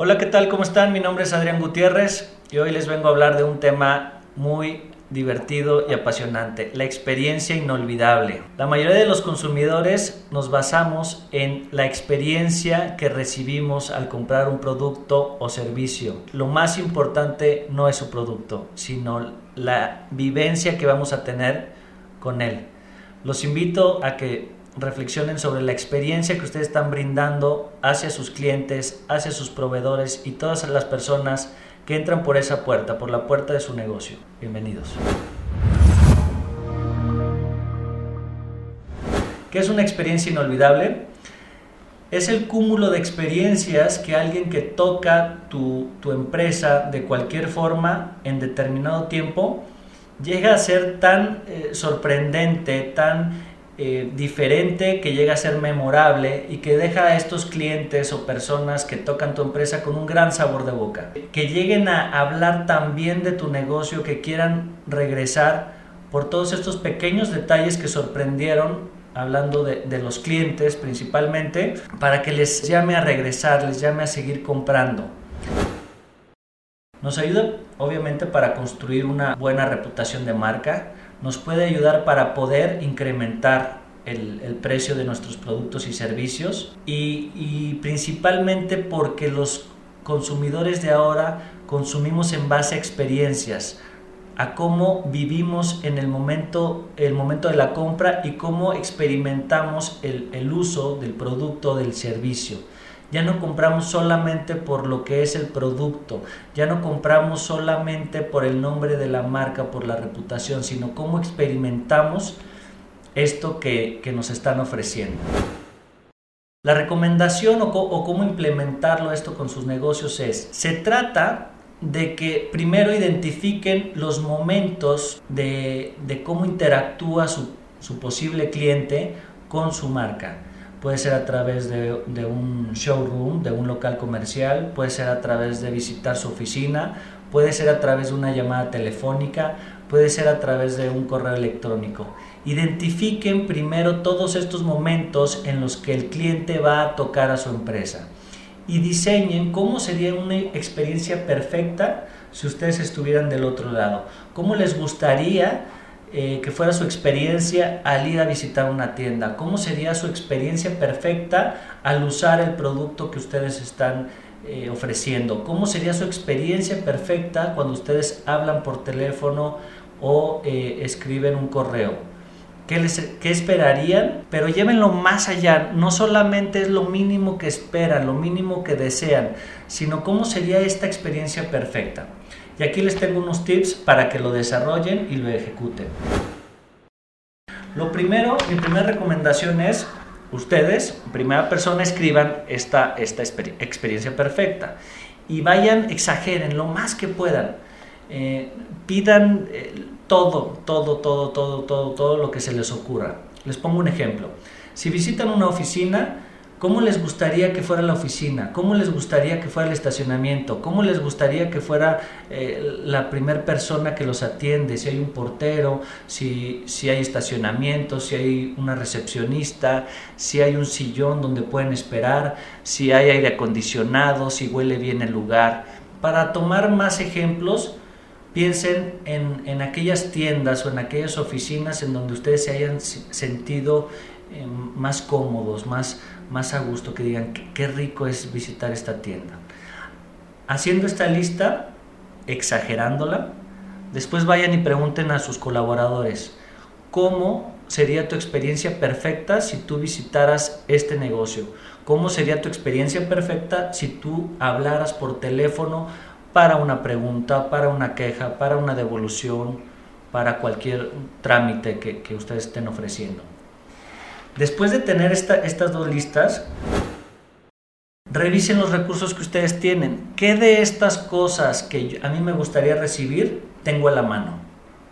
Hola, ¿qué tal? ¿Cómo están? Mi nombre es Adrián Gutiérrez y hoy les vengo a hablar de un tema muy divertido y apasionante, la experiencia inolvidable. La mayoría de los consumidores nos basamos en la experiencia que recibimos al comprar un producto o servicio. Lo más importante no es su producto, sino la vivencia que vamos a tener con él. Los invito a que reflexionen sobre la experiencia que ustedes están brindando hacia sus clientes, hacia sus proveedores y todas las personas que entran por esa puerta, por la puerta de su negocio. Bienvenidos. ¿Qué es una experiencia inolvidable? Es el cúmulo de experiencias que alguien que toca tu, tu empresa de cualquier forma en determinado tiempo llega a ser tan eh, sorprendente, tan eh, diferente, que llega a ser memorable y que deja a estos clientes o personas que tocan tu empresa con un gran sabor de boca. Que lleguen a hablar también de tu negocio, que quieran regresar por todos estos pequeños detalles que sorprendieron hablando de, de, los clientes principalmente, para que les llame a regresar, les llame a seguir comprando. Nos ayuda obviamente para construir una buena reputación de marca, nos puede ayudar para poder incrementar el, precio de nuestros productos y servicios y, y principalmente porque los consumidores de ahora consumimos en base a experiencias, a cómo vivimos en el momento, el momento de la compra y cómo experimentamos el, el uso del producto o del servicio. Ya no compramos solamente por lo que es el producto, ya no compramos solamente por el nombre de la marca, por la reputación, sino cómo experimentamos esto que, que nos están ofreciendo. La recomendación o, o, cómo implementarlo esto con sus negocios es, se trata de que primero identifiquen los momentos de, de cómo interactúa su, su posible cliente con su marca puede ser a través de, de, un showroom, de un local comercial, puede ser a través de visitar su oficina, puede ser a través de una llamada telefónica, puede ser a través de un correo electrónico. Identifiquen primero todos estos momentos en los que el cliente va a tocar a su empresa y diseñen cómo sería una experiencia perfecta si ustedes estuvieran del otro lado. ¿Cómo les gustaría eh, que fuera su experiencia al ir a visitar una tienda? ¿Cómo sería su experiencia perfecta al usar el producto que ustedes están eh, ofreciendo? ¿Cómo sería su experiencia perfecta cuando ustedes hablan por teléfono o eh, escriben un correo? ¿Qué, les, ¿Qué esperarían? Pero llévenlo más allá. No solamente es lo mínimo que esperan, lo mínimo que desean, sino cómo sería esta experiencia perfecta. Y aquí les tengo unos tips para que lo desarrollen y lo ejecuten. Lo primero, mi primera recomendación es, ustedes, en primera persona, escriban esta, esta experiencia perfecta y vayan, exageren lo más que puedan. Eh, pidan eh, todo, todo, todo, todo, todo, todo lo que se les ocurra. Les pongo un ejemplo. Si visitan una oficina, ¿Cómo les gustaría que fuera la oficina? ¿Cómo les gustaría que fuera el estacionamiento? ¿Cómo les gustaría que fuera eh, la primera persona que los atiende? Si hay un portero, si, si hay estacionamiento, si hay una recepcionista, si hay un sillón donde pueden esperar, si hay aire acondicionado, si huele bien el lugar. Para tomar más ejemplos, piensen en, en aquellas tiendas o en aquellas oficinas en donde ustedes se hayan sentido eh, más cómodos, más, más a gusto, que digan qué rico es visitar esta tienda. Haciendo esta lista, exagerándola, después vayan y pregunten a sus colaboradores, ¿cómo sería tu experiencia perfecta si tú visitaras este negocio? ¿Cómo sería tu experiencia perfecta si tú hablaras por teléfono para una pregunta, para una queja, para una devolución, para cualquier trámite que, que ustedes estén ofreciendo? Después de tener esta, estas dos listas, revisen los recursos que ustedes tienen. ¿Qué de estas cosas que a mí me gustaría recibir tengo a la mano?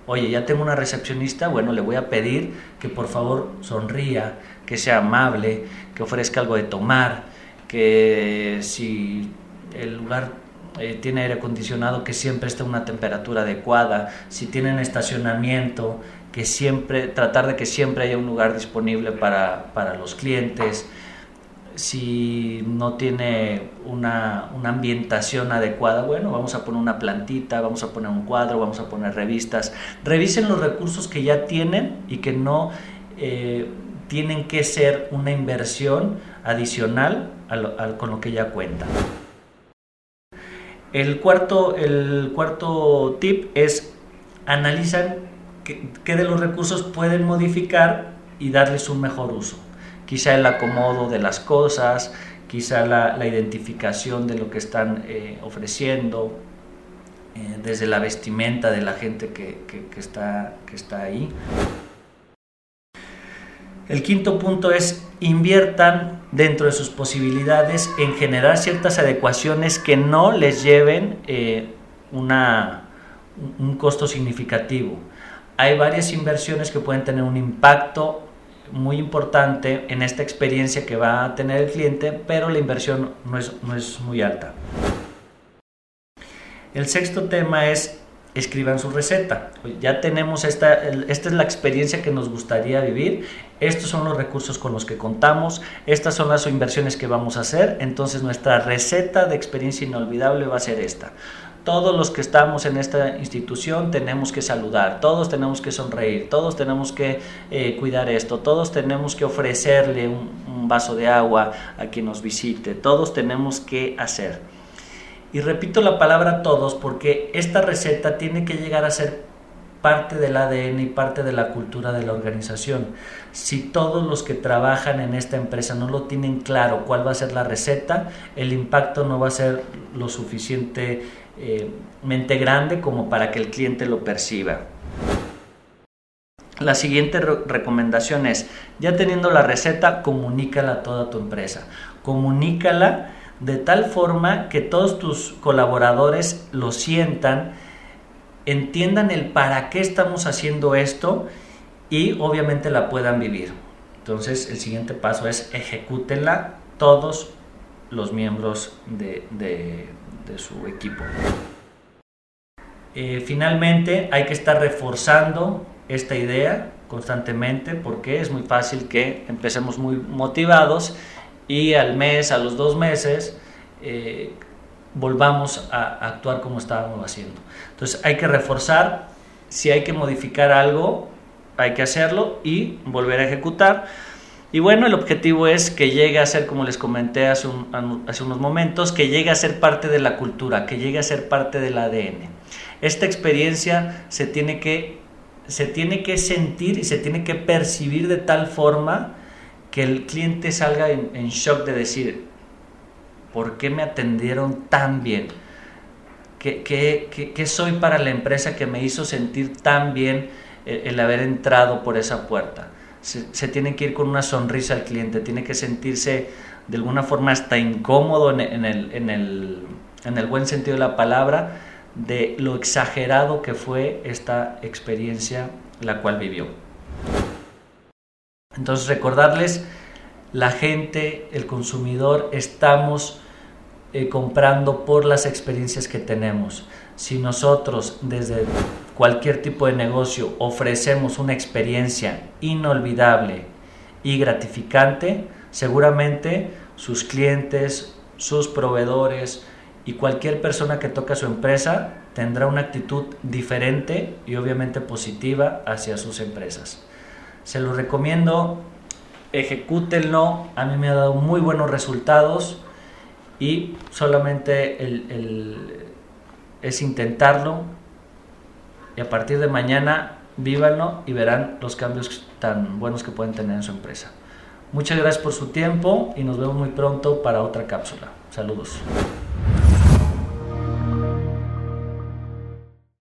Oye, ya tengo una recepcionista, bueno, le voy a pedir que por favor sonría, que sea amable, que ofrezca algo de tomar, que si el lugar eh, tiene aire acondicionado, que siempre esté a una temperatura adecuada, si tienen estacionamiento, que siempre, tratar de que siempre haya un lugar disponible para, para los clientes. si no tiene una, ambientación adecuada, bueno, vamos a poner una plantita, vamos a poner un cuadro, vamos a poner revistas. Revisen los recursos que ya tienen y que no eh, tienen que ser una inversión adicional con lo que ya cuentan. El cuarto, el cuarto tip es analizar qué de los recursos pueden modificar y darles un mejor uso quizá el acomodo de las cosas, quizá la, identificación de lo que están eh, ofreciendo, eh, desde la vestimenta de la gente que, está, que está ahí. El quinto punto es inviertan dentro de sus posibilidades en generar ciertas adecuaciones que no les lleven eh, una, un costo significativo. Hay varias inversiones que pueden tener un impacto muy importante en esta experiencia que va a tener el cliente, pero la inversión no es, no es muy alta. El sexto tema es escriban su receta. Ya tenemos esta, esta es la experiencia que nos gustaría vivir, estos son los recursos con los que contamos, estas son las inversiones que vamos a hacer, entonces nuestra receta de experiencia inolvidable va a ser esta todos los que estamos en esta institución tenemos que saludar, todos tenemos que sonreír, todos tenemos que eh, cuidar esto, todos tenemos que ofrecerle un, vaso de agua a quien nos visite, todos tenemos que hacer. Y repito la palabra todos porque esta receta tiene que llegar a ser parte del ADN y parte de la cultura de la organización. Si todos los que trabajan en esta empresa no lo tienen claro cuál va a ser la receta, el impacto no va a ser lo suficiente eh, mente grande como para que el cliente lo perciba. La siguiente recomendación es, ya teniendo la receta, comunícala a toda tu empresa. Comunícala de tal forma que todos tus colaboradores lo sientan, entiendan el para qué estamos haciendo esto y obviamente la puedan vivir. Entonces el siguiente paso es ejecútenla todos los miembros de, de su equipo. Eh, finalmente hay que estar reforzando esta idea constantemente porque es muy fácil que empecemos muy motivados y al mes, a los dos meses, eh, volvamos a actuar como estábamos haciendo. Entonces hay que reforzar, si hay que modificar algo, hay que hacerlo y volver a ejecutar y bueno, el objetivo es que llegue a ser, como les comenté hace, unos momentos, que llegue a ser parte de la cultura, que llegue a ser parte del ADN. Esta experiencia se tiene que, se tiene que sentir y se tiene que percibir de tal forma que el cliente salga en, shock de decir, ¿por qué me atendieron tan bien? ¿Qué, qué, soy para la empresa que me hizo sentir tan bien el haber entrado por esa puerta? Se, tiene que ir con una sonrisa al cliente, tiene que sentirse de alguna forma hasta incómodo en, el, en, el, en el buen sentido de la palabra de lo exagerado que fue esta experiencia la cual vivió. Entonces recordarles, la gente, el consumidor, estamos eh, comprando por las experiencias que tenemos. Si nosotros desde cualquier tipo de negocio ofrecemos una experiencia inolvidable y gratificante, seguramente sus clientes, sus proveedores y cualquier persona que toca su empresa tendrá una actitud diferente y obviamente positiva hacia sus empresas. Se lo recomiendo, ejecútenlo, a mí me ha dado muy buenos resultados y solamente es intentarlo y a partir de mañana vívanlo y verán los cambios tan buenos que pueden tener en su empresa. Muchas gracias por su tiempo y nos vemos muy pronto para otra cápsula. Saludos.